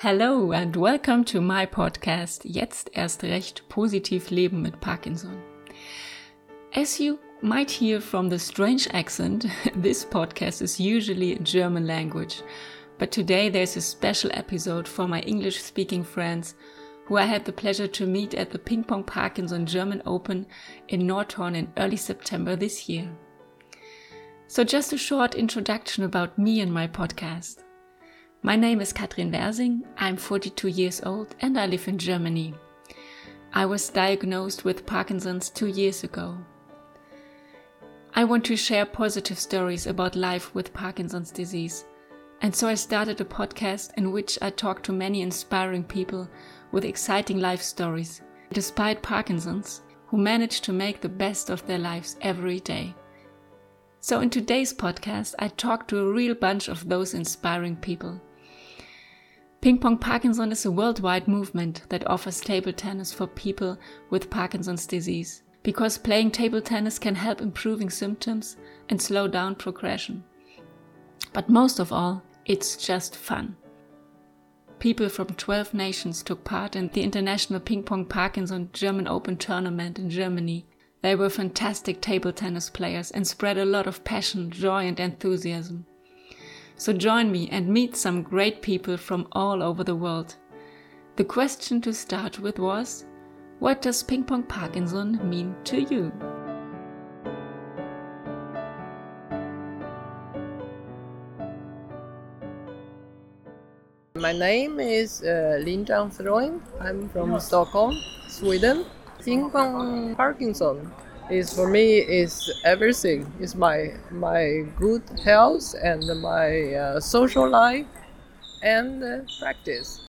Hello and welcome to my podcast Jetzt erst recht positiv leben mit Parkinson. As you might hear from the strange accent, this podcast is usually in German language, but today there's a special episode for my English speaking friends who I had the pleasure to meet at the Ping Pong Parkinson German Open in Nordhorn in early September this year. So, just a short introduction about me and my podcast. My name is Katrin Wersing, I'm 42 years old, and I live in Germany. I was diagnosed with Parkinson's two years ago. I want to share positive stories about life with Parkinson's disease, and so I started a podcast in which I talk to many inspiring people with exciting life stories, despite Parkinson's, who manage to make the best of their lives every day. So, in today's podcast, I talk to a real bunch of those inspiring people. Ping Pong Parkinson is a worldwide movement that offers table tennis for people with Parkinson's disease because playing table tennis can help improving symptoms and slow down progression. But most of all, it's just fun. People from 12 nations took part in the International Ping Pong Parkinson German Open tournament in Germany they were fantastic table tennis players and spread a lot of passion, joy, and enthusiasm. So join me and meet some great people from all over the world. The question to start with was What does Ping Pong Parkinson mean to you? My name is uh, Lin Throin. I'm from Stockholm, Sweden. Ping Pong Parkinson is for me is everything. It's my my good health and my uh, social life and uh, practice.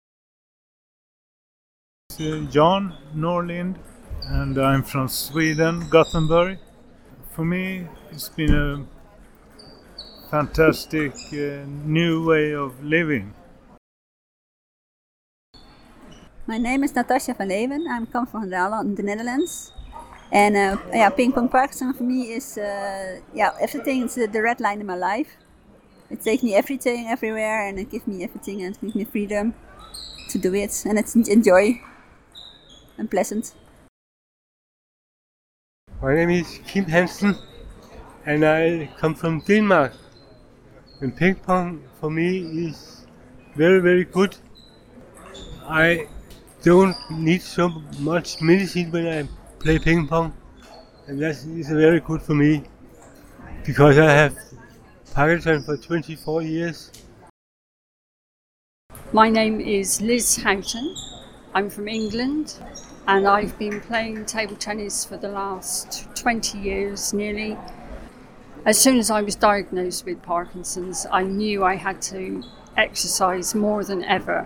Uh, John Norlind, and I'm from Sweden, Gothenburg. For me, it's been a fantastic uh, new way of living. My name is Natasha van Leeuwen. I'm come from the Netherlands. And uh, yeah, ping pong Parkinson for me is uh, yeah everything. It's the red line in my life. It takes me everything, everywhere, and it gives me everything and gives me freedom to do it, and it's enjoy and pleasant. My name is Kim Hansen, and I come from Denmark. And ping pong for me is very very good. I don't need so much medicine when I play ping pong, and that is very good for me because I have Parkinson for 24 years. My name is Liz Houghton. I'm from England and I've been playing table tennis for the last 20 years nearly. As soon as I was diagnosed with Parkinson's, I knew I had to exercise more than ever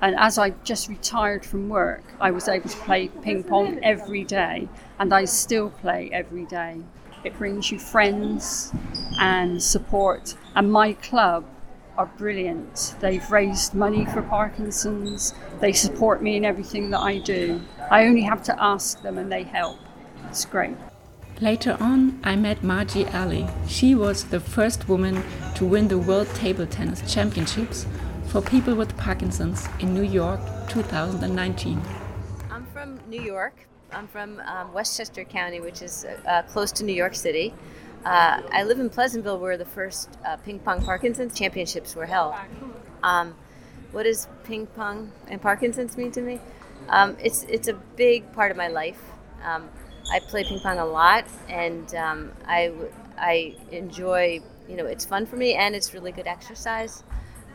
and as I just retired from work, I was able to play ping pong every day, and I still play every day. It brings you friends and support, and my club are brilliant. They've raised money for Parkinson's, they support me in everything that I do. I only have to ask them, and they help. It's great. Later on, I met Margie Ali. She was the first woman to win the World Table Tennis Championships for people with Parkinson's in New York 2019. I'm from New York. I'm from um, Westchester County, which is uh, close to New York City. Uh, I live in Pleasantville, where the first uh, ping pong Parkinson's championships were held. Um, what does ping pong and Parkinson's mean to me? Um, it's it's a big part of my life. Um, I play ping pong a lot, and um, I I enjoy. You know, it's fun for me, and it's really good exercise.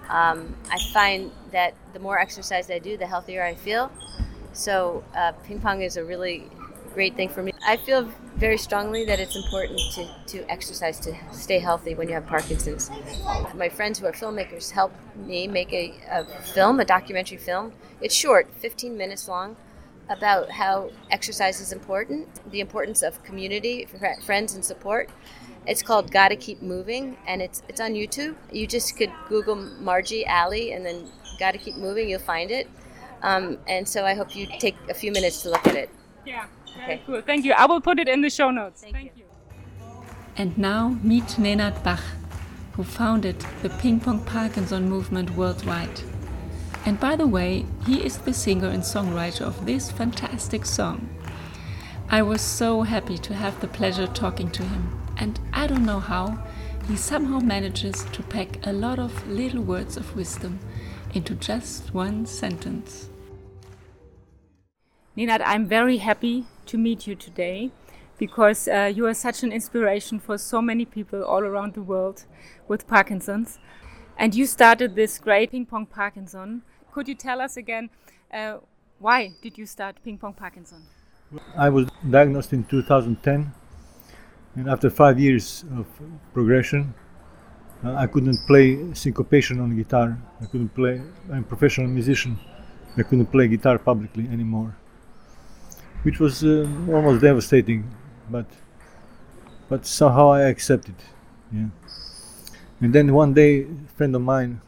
Um, I find that the more exercise I do, the healthier I feel. So uh, ping pong is a really great thing for me. I feel very strongly that it's important to, to exercise to stay healthy when you have Parkinson's. My friends who are filmmakers helped me make a, a film, a documentary film. It's short, 15 minutes long, about how exercise is important, the importance of community, friends, and support. It's called Gotta Keep Moving, and it's it's on YouTube. You just could Google Margie Ali and then Gotta Keep Moving, you'll find it. Um, and so I hope you take a few minutes to look at it. Yeah, very okay. cool. Thank you. I will put it in the show notes. Thank, Thank you. you. And now meet Nenad Bach, who founded the Ping Pong Parkinson movement worldwide. And by the way, he is the singer and songwriter of this fantastic song. I was so happy to have the pleasure talking to him, and I don't know how, he somehow manages to pack a lot of little words of wisdom into just one sentence. Nenad, I'm very happy to meet you today because uh, you are such an inspiration for so many people all around the world with Parkinson's. And you started this great Ping Pong Parkinson. Could you tell us again uh, why did you start Ping Pong Parkinson? I was diagnosed in 2010, and after five years of progression, uh, I couldn't play syncopation on guitar. I couldn't play. I'm a professional musician. I couldn't play guitar publicly anymore, which was uh, almost devastating. But but somehow I accepted. Yeah. And then one day, a friend of mine,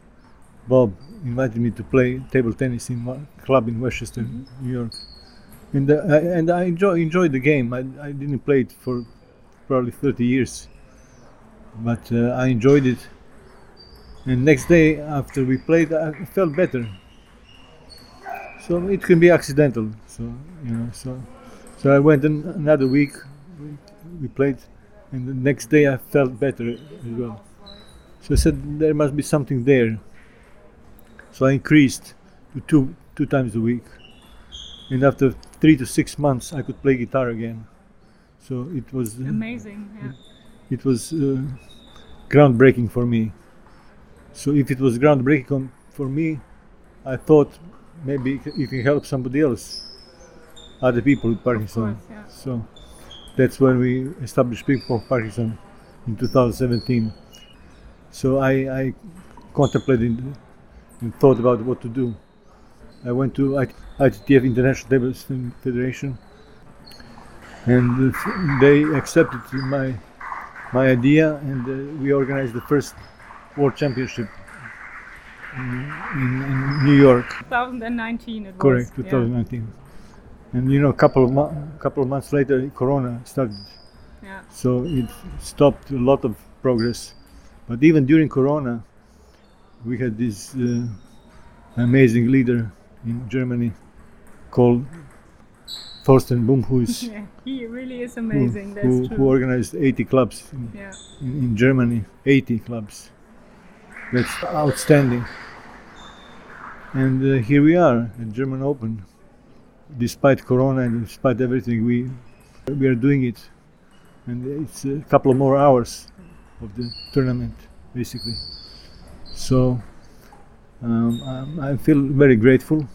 Bob, invited me to play table tennis in one club in Westchester, New York. And, uh, I, and I enjoy, enjoyed the game. I, I didn't play it for probably 30 years, but uh, I enjoyed it. And next day after we played, I felt better. So it can be accidental. So you know, so so I went an, another week. We, we played, and the next day I felt better as well. So I said there must be something there. So I increased to two two times a week, and after three to six months I could play guitar again. So it was Amazing, yeah. it was uh, groundbreaking for me. So if it was groundbreaking for me, I thought maybe it can- help somebody else, other people with Parkinson. course, yeah. So that's when we established Ping Pong Parkinson in 2017. So I, I contemplated and thought about what to do. I went to I- ITTF International Table Federation, and they accepted my my idea, and uh, we organized the first World Championship in, in, New York. 2019 it Correct, was. yeah. 2019. And you know, a couple of mo- couple of months later, Corona started, Yeah. so it stopped a lot of progress. But even during Corona, we had this uh, amazing leader in Germany called Thorsten Boom, who is Yeah, he really is who, amazing. That's who, true. who organized 80 clubs in, yeah. in, in Germany, 80 clubs. That's outstanding. And uh, here we are at German Open. Despite Corona and despite everything, we we are doing it, and it's a couple of more hours of the tournament, basically. So um, I, I feel very grateful,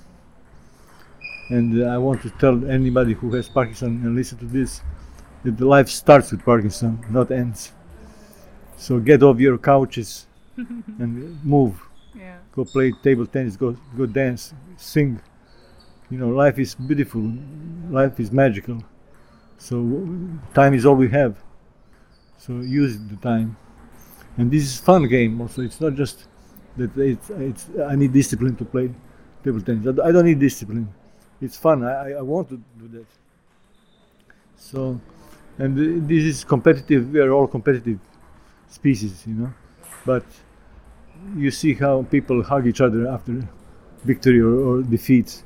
and uh, I want to tell anybody who has Parkinson and listen to this that the life starts with Parkinson, not ends. So get off your couches and move. Yeah. Go play table tennis. Go go dance, sing. You know, life is beautiful. Life is magical. So time is all we have. So use the time. And this is fun game. Also, it's not just that it's, it's I need discipline to play table tennis. I don't need discipline. It's fun. I, I, want to do that. So, and this is competitive. We are all competitive species, you know. But you see how people hug each other after victory or, or defeat.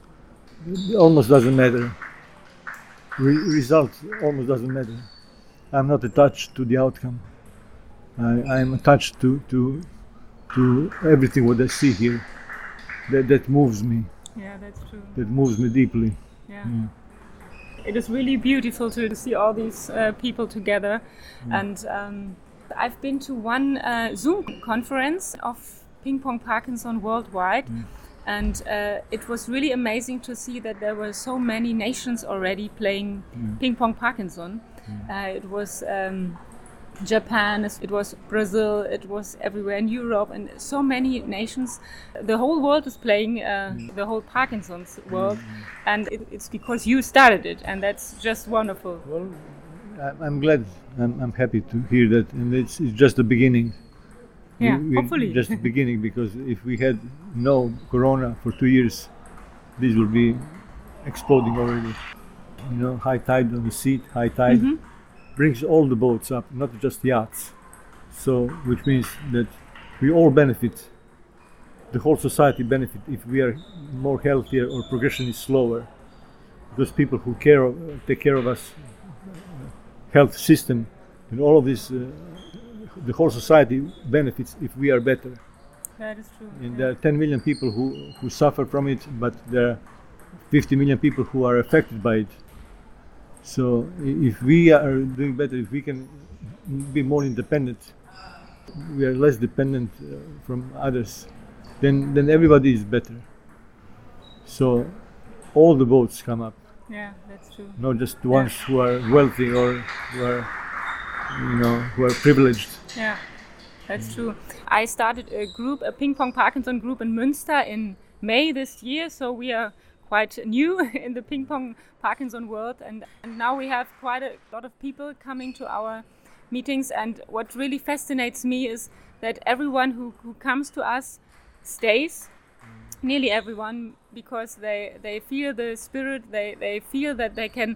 It almost doesn't matter. Re- result almost doesn't matter. I'm not attached to the outcome. I, I'm attached to, to, to everything what I see here. That, that moves me. Yeah, that's true. That moves me deeply. Yeah. Yeah. It is really beautiful to see all these uh, people together. Mm. And um, I've been to one uh, Zoom conference of Ping Pong Parkinson worldwide. Mm. And uh, it was really amazing to see that there were so many nations already playing Mm. Ping Pong Parkinson. Uh, it was um, Japan, it was Brazil, it was everywhere in Europe, and so many nations. The whole world is playing uh, the whole Parkinson's world, and it, it's because you started it, and that's just wonderful. Well, I'm glad. I'm, I'm happy to hear that, and it's, it's just the beginning. Yeah, we- hopefully. just the beginning. Because if we had no Corona for two years, this will be exploding already. You know, high tide on the seat, high tide Mhm. Brings all the boats up, not just yachts. So, which means that we all benefit the whole society benefit if we are more healthier or progression is slower. Those people who care, of, take care of us, health system, and all of this, uh, the whole society benefits if we are better. That is true. And yeah. there are 10 million people who, who suffer from it, but there are 50 million people who are affected by it. So if we are doing better, if we can be more independent, we are less dependent uh, from others, then, then everybody is better. So all the boats come up, yeah, that's true. not just the ones who are wealthy or who are, you know, who are privileged. Yeah, that's true. I started a group, a ping pong Parkinson group in Münster in May this year, so we are quite new in the ping pong Parkinson world, and, and now we have quite a lot of people coming to our meetings. And what really fascinates me is that everyone who, who comes to us stays. Nearly everyone because they they feel the spirit. They they feel that they can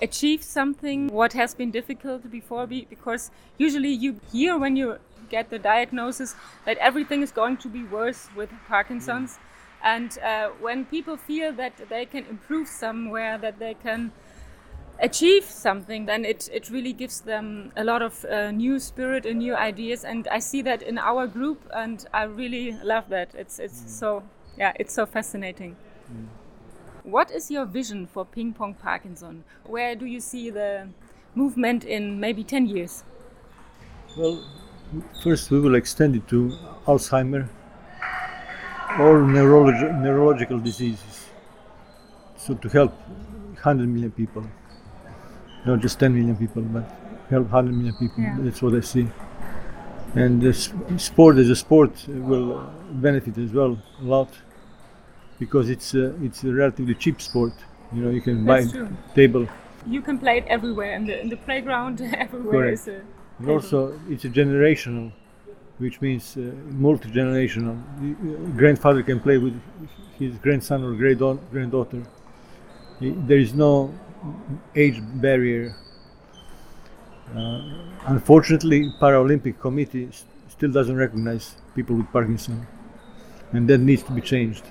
achieve something. What has been difficult before be, because usually you hear when you get the diagnosis that everything is going to be worse with parkinson's and uh, when people feel that they can improve somewhere that they can achieve something then it, it really gives them a lot of uh, new spirit and new ideas. And i see that in our group and i really love that. It's it's so yeah it's so fascinating. What is your vision for ping pong parkinson? Where do you see the movement in maybe 10 years? Well, first we will extend it to Alzheimer or neurolog- neurological diseases. So to help 100 million people, not just 10 million people, but help 100 million people. Yeah. That's what I see. And the s- sport as a sport will uh, benefit as well a lot because it's a, it's a relatively cheap sport. You know, you can buy That's true. table. you can play it everywhere in the in the playground everywhere Correct. is a And also, it's a generational, which means uh, multi-generational. Uh, grandfather can play with his grandson or great granddaughter. There is no age barrier. Uh, unfortunately, Paralympic Committee s- still doesn't recognize people with Parkinson, and that needs to be changed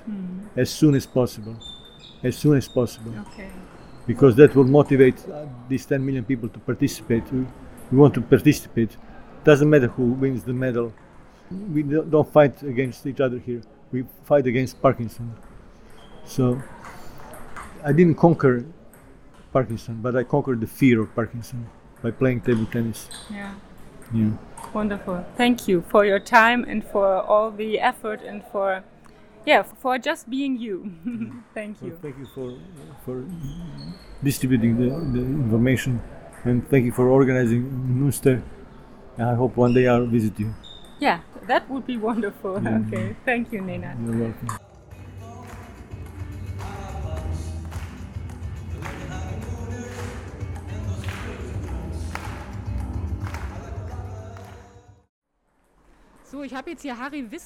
as soon as possible. As soon as possible okay because that will motivate uh, these 10 million people to participate. We, we want to participate. Doesn't matter who wins the medal. We do- don't fight against each other here. We fight against Parkinson. So I didn't conquer Parkinson, but I conquered the fear of Parkinson by playing table tennis. yeah Yeah. Wonderful. Thank you for your time and for all the effort and for yeah, for just being you. Mm-hmm. Thank So you. thank you for for distributing the, the information, and thank you for organizing Münster. I hope one day I'll visit you. Yeah, that would be wonderful. Yeah. Okay. Thank you, Nina. You're welcome.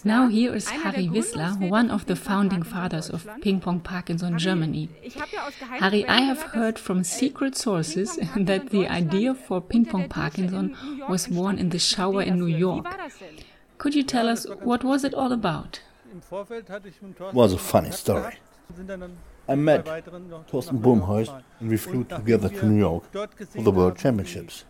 Now here is Harry Wissler, one of the founding fathers of Ping Pong Parkinson Germany. Ich habe ja aus geheimen Harry, I have heard from äh, secret sources that the idea for Ping Pong Parkinson in New York was born in the shower in New York. Wie war das denn? Could you tell us what was it all about? was a funny story. I met Thorsten Boomhorst and we flew together to New York for the World Championships.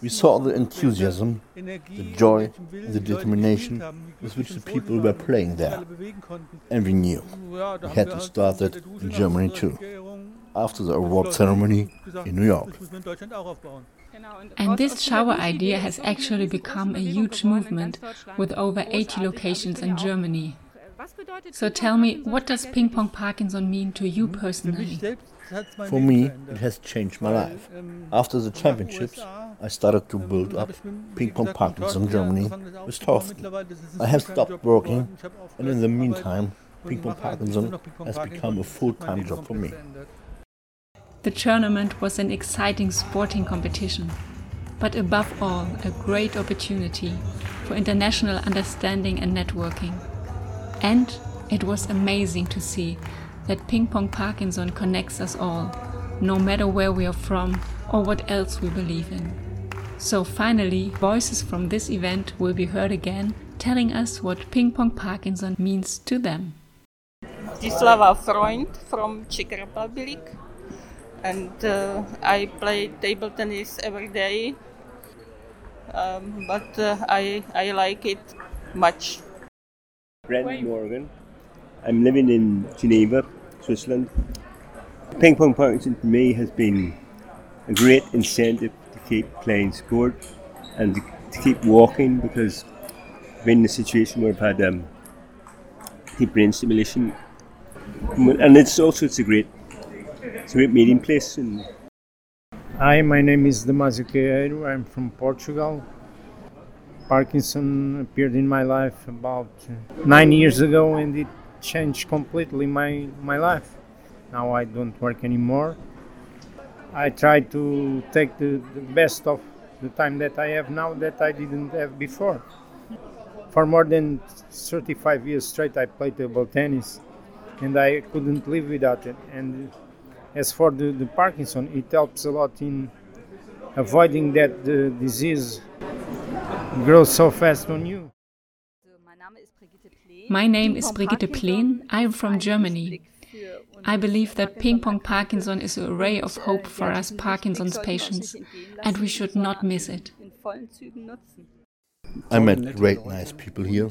We saw the enthusiasm, the joy, the determination with which the people were playing there. And we knew we had to start that in Germany too, after the award ceremony in New York. And this shower idea has actually become a huge movement with over 80 locations in Germany. So tell me, what does? Ping Pong Parkinson mean to you personally? For me, it has changed my life. After the championships, I started to build up Ping Pong Parkinson Germany with Thorsten. I have stopped working, and in the meantime, Ping Pong Parkinson has become a full-time job for me. The tournament was an exciting sporting competition, but above all, a great opportunity for international understanding and networking. And it was amazing to see that Ping Pong Parkinson connects us all, no matter where we are from or what else we believe in. So finally, voices from this event will be heard again, telling us what Ping Pong Parkinson means to them. Dislava Freund from Czech Republic, and uh, I play table tennis every day. Um, but uh, I I like it much. Brent Morgan. I'm living in Geneva, Switzerland. Ping Pong Parkinson for me has been a great incentive to keep playing sport and to keep walking because I've been in a situation where I've had um, deep brain stimulation and it's also it's a great it's a great meeting place and Hi, my name is Damasio Queiro. I'm from Portugal. Parkinson appeared in my life about nine years ago and it changed completely my, my life. Now I don't work anymore. I try to take the, the best of the time that I have now that I didn't have before. For more than 35 years straight, I played table tennis and I couldn't live without it. And as for the, the Parkinson, it helps a lot in avoiding that disease grows so fast on you. My name is Brigitte Pleen. I am from Germany. I believe that Ping Pong Parkinson is a ray of hope for us Parkinson's patients, and we should not miss it. I met great, nice people here,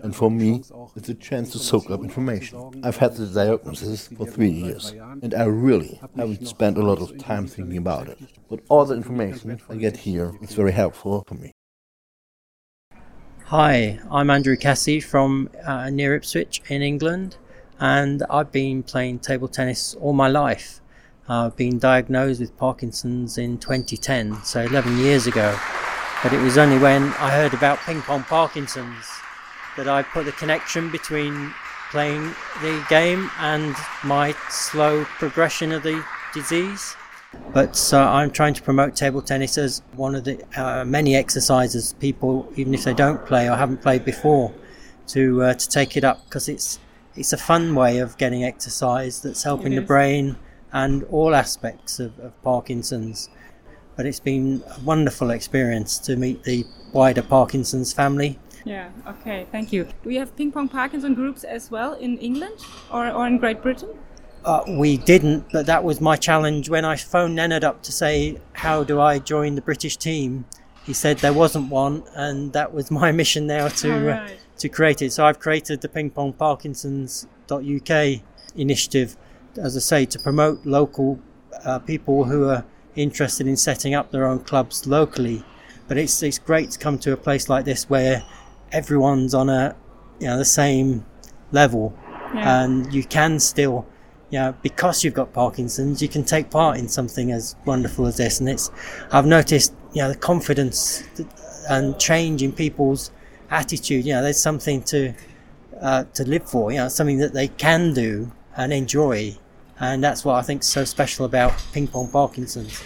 and for me, it's a chance to soak up information. I've had the diagnosis for three years, and I really haven't spent a lot of time thinking about it. But all the information I get here is very helpful for me. Hi, I'm Andrew Cassie from uh, near Ipswich in England, and I've been playing table tennis all my life. I've been diagnosed with Parkinson's in 2010, so 11 years ago. But it was only when I heard about ping pong Parkinson's that I put the connection between playing the game and my slow progression of the disease. But uh, I'm trying to promote table tennis as one of the uh, many exercises people, even if they don't play or haven't played before, to uh, to take it up because it's it's a fun way of getting exercise that's helping the brain and all aspects of, of Parkinson's. But it's been a wonderful experience to meet the wider Parkinson's family. Yeah, okay, thank you. Do you have ping pong Parkinson groups as well in England or, or in Great Britain? Uh, we didn't, but that was my challenge when I phoned Nenad up to say, How do I join the British team? He said there wasn't one, and that was my mission now to, right. uh, to create it. So I've created the Ping Pong Parkinson's.uk initiative, as I say, to promote local uh, people who are interested in setting up their own clubs locally. But it's, it's great to come to a place like this where everyone's on a you know the same level, Yeah. and you can still you know, because you've got Parkinson's, you can take part in something as wonderful as this. And it's, I've noticed, you know, the confidence and change in people's attitude. You know, there's something to uh, to live for. You know, something that they can do and enjoy, and that's what I think is so special about ping pong Parkinson's.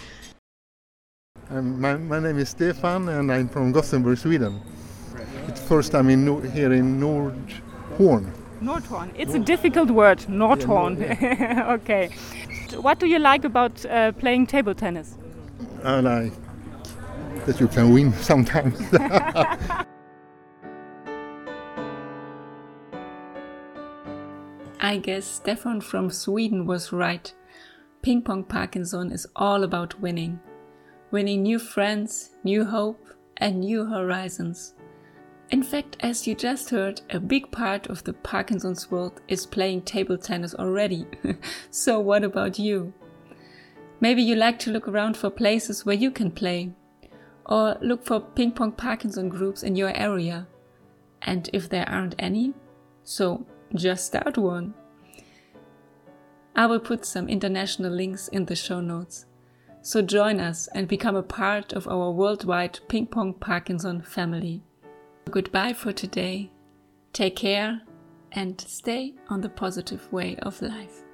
Um, my, my name is Stefan, and I'm from Gothenburg, Sweden. It's first time in here in Nordhorn. Nordhorn. It's a difficult word, Nordhorn. okay. What do you like about uh, playing table tennis? I like that you can win sometimes. I guess Stefan from Sweden was right. Ping Pong Parkinson is all about winning. Winning new friends, new hope, and new horizons. In fact, as you just heard, a big part of the Parkinson's world is playing table tennis already. so, what about you? Maybe you like to look around for places where you can play, or look for ping pong Parkinson groups in your area. And if there aren't any, so just start one. I will put some international links in the show notes. So join us and become a part of our worldwide Ping Pong Parkinson family. Goodbye for today. Take care and stay on the positive way of life.